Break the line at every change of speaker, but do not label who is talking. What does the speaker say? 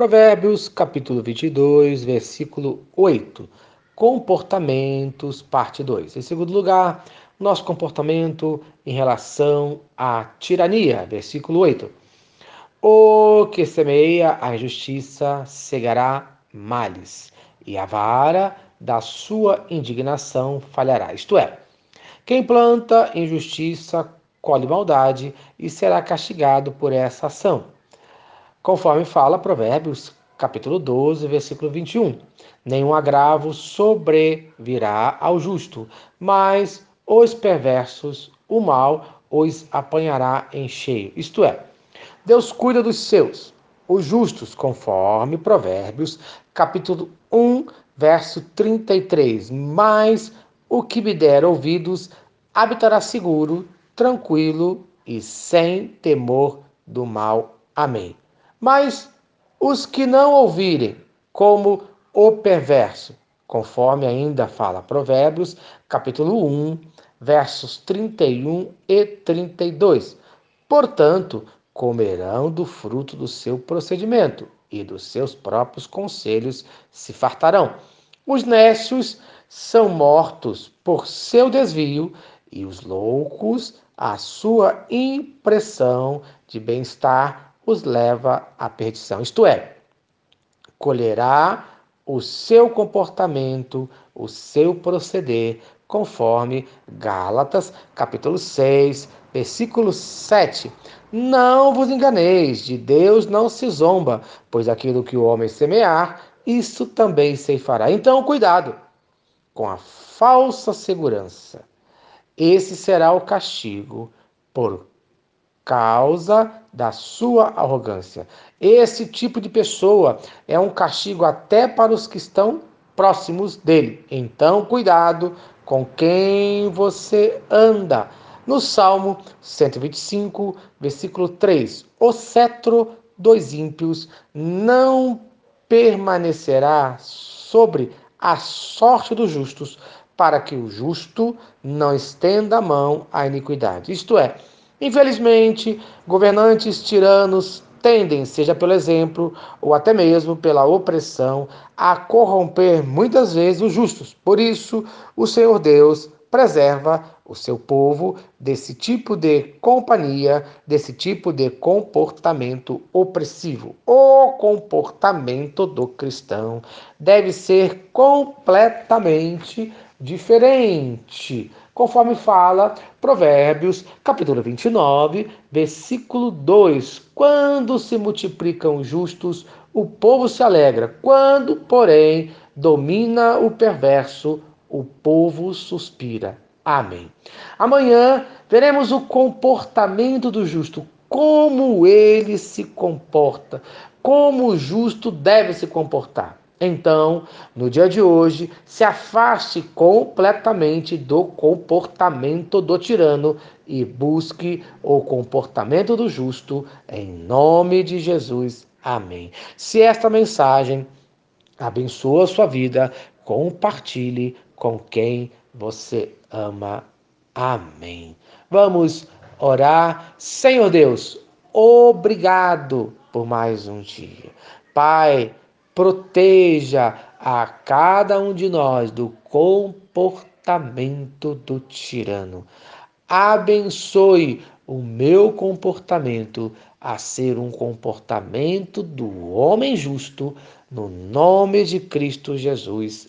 Provérbios, capítulo 22, versículo 8. Comportamentos, parte 2. Em segundo lugar, nosso comportamento em relação à tirania, versículo 8. O que semeia a injustiça cegará males, e a vara da sua indignação falhará. Isto é, quem planta injustiça colhe maldade e será castigado por essa ação conforme fala Provérbios, capítulo 12, versículo 21. Nenhum agravo sobrevirá ao justo, mas os perversos, o mal os apanhará em cheio. Isto é, Deus cuida dos seus, os justos, conforme Provérbios, capítulo 1, verso 33. Mas o que me der ouvidos habitará seguro, tranquilo e sem temor do mal. Amém. Mas os que não ouvirem, como o perverso, conforme ainda fala Provérbios, capítulo 1, versos 31 e 32. Portanto, comerão do fruto do seu procedimento e dos seus próprios conselhos se fartarão. Os nécios são mortos por seu desvio e os loucos a sua impressão de bem-estar os leva à perdição. Isto é, colherá o seu comportamento, o seu proceder, conforme Gálatas, capítulo 6, versículo 7. Não vos enganeis, de Deus não se zomba, pois aquilo que o homem semear, isso também se fará. Então, cuidado com a falsa segurança. Esse será o castigo por causa da sua arrogância. Esse tipo de pessoa é um castigo até para os que estão próximos dele. Então, cuidado com quem você anda. No Salmo 125, versículo 3: O cetro dos ímpios não permanecerá sobre a sorte dos justos, para que o justo não estenda a mão à iniquidade. Isto é, Infelizmente, governantes tiranos tendem, seja pelo exemplo ou até mesmo pela opressão, a corromper muitas vezes os justos. Por isso, o Senhor Deus preserva o seu povo desse tipo de companhia, desse tipo de comportamento opressivo. O comportamento do cristão deve ser completamente diferente conforme fala Provérbios, capítulo 29, versículo 2. Quando se multiplicam os justos, o povo se alegra. Quando, porém, domina o perverso, o povo suspira. Amém. Amanhã veremos o comportamento do justo, como ele se comporta, como o justo deve se comportar. Então, no dia de hoje, se afaste completamente do comportamento do tirano e busque o comportamento do justo, em nome de Jesus. Amém. Se esta mensagem abençoa a sua vida, compartilhe com quem você ama. Amém. Vamos orar. Senhor Deus, obrigado por mais um dia. Pai, proteja a cada um de nós do comportamento do tirano. Abençoe o meu comportamento a ser um comportamento do homem justo, no nome de Cristo Jesus.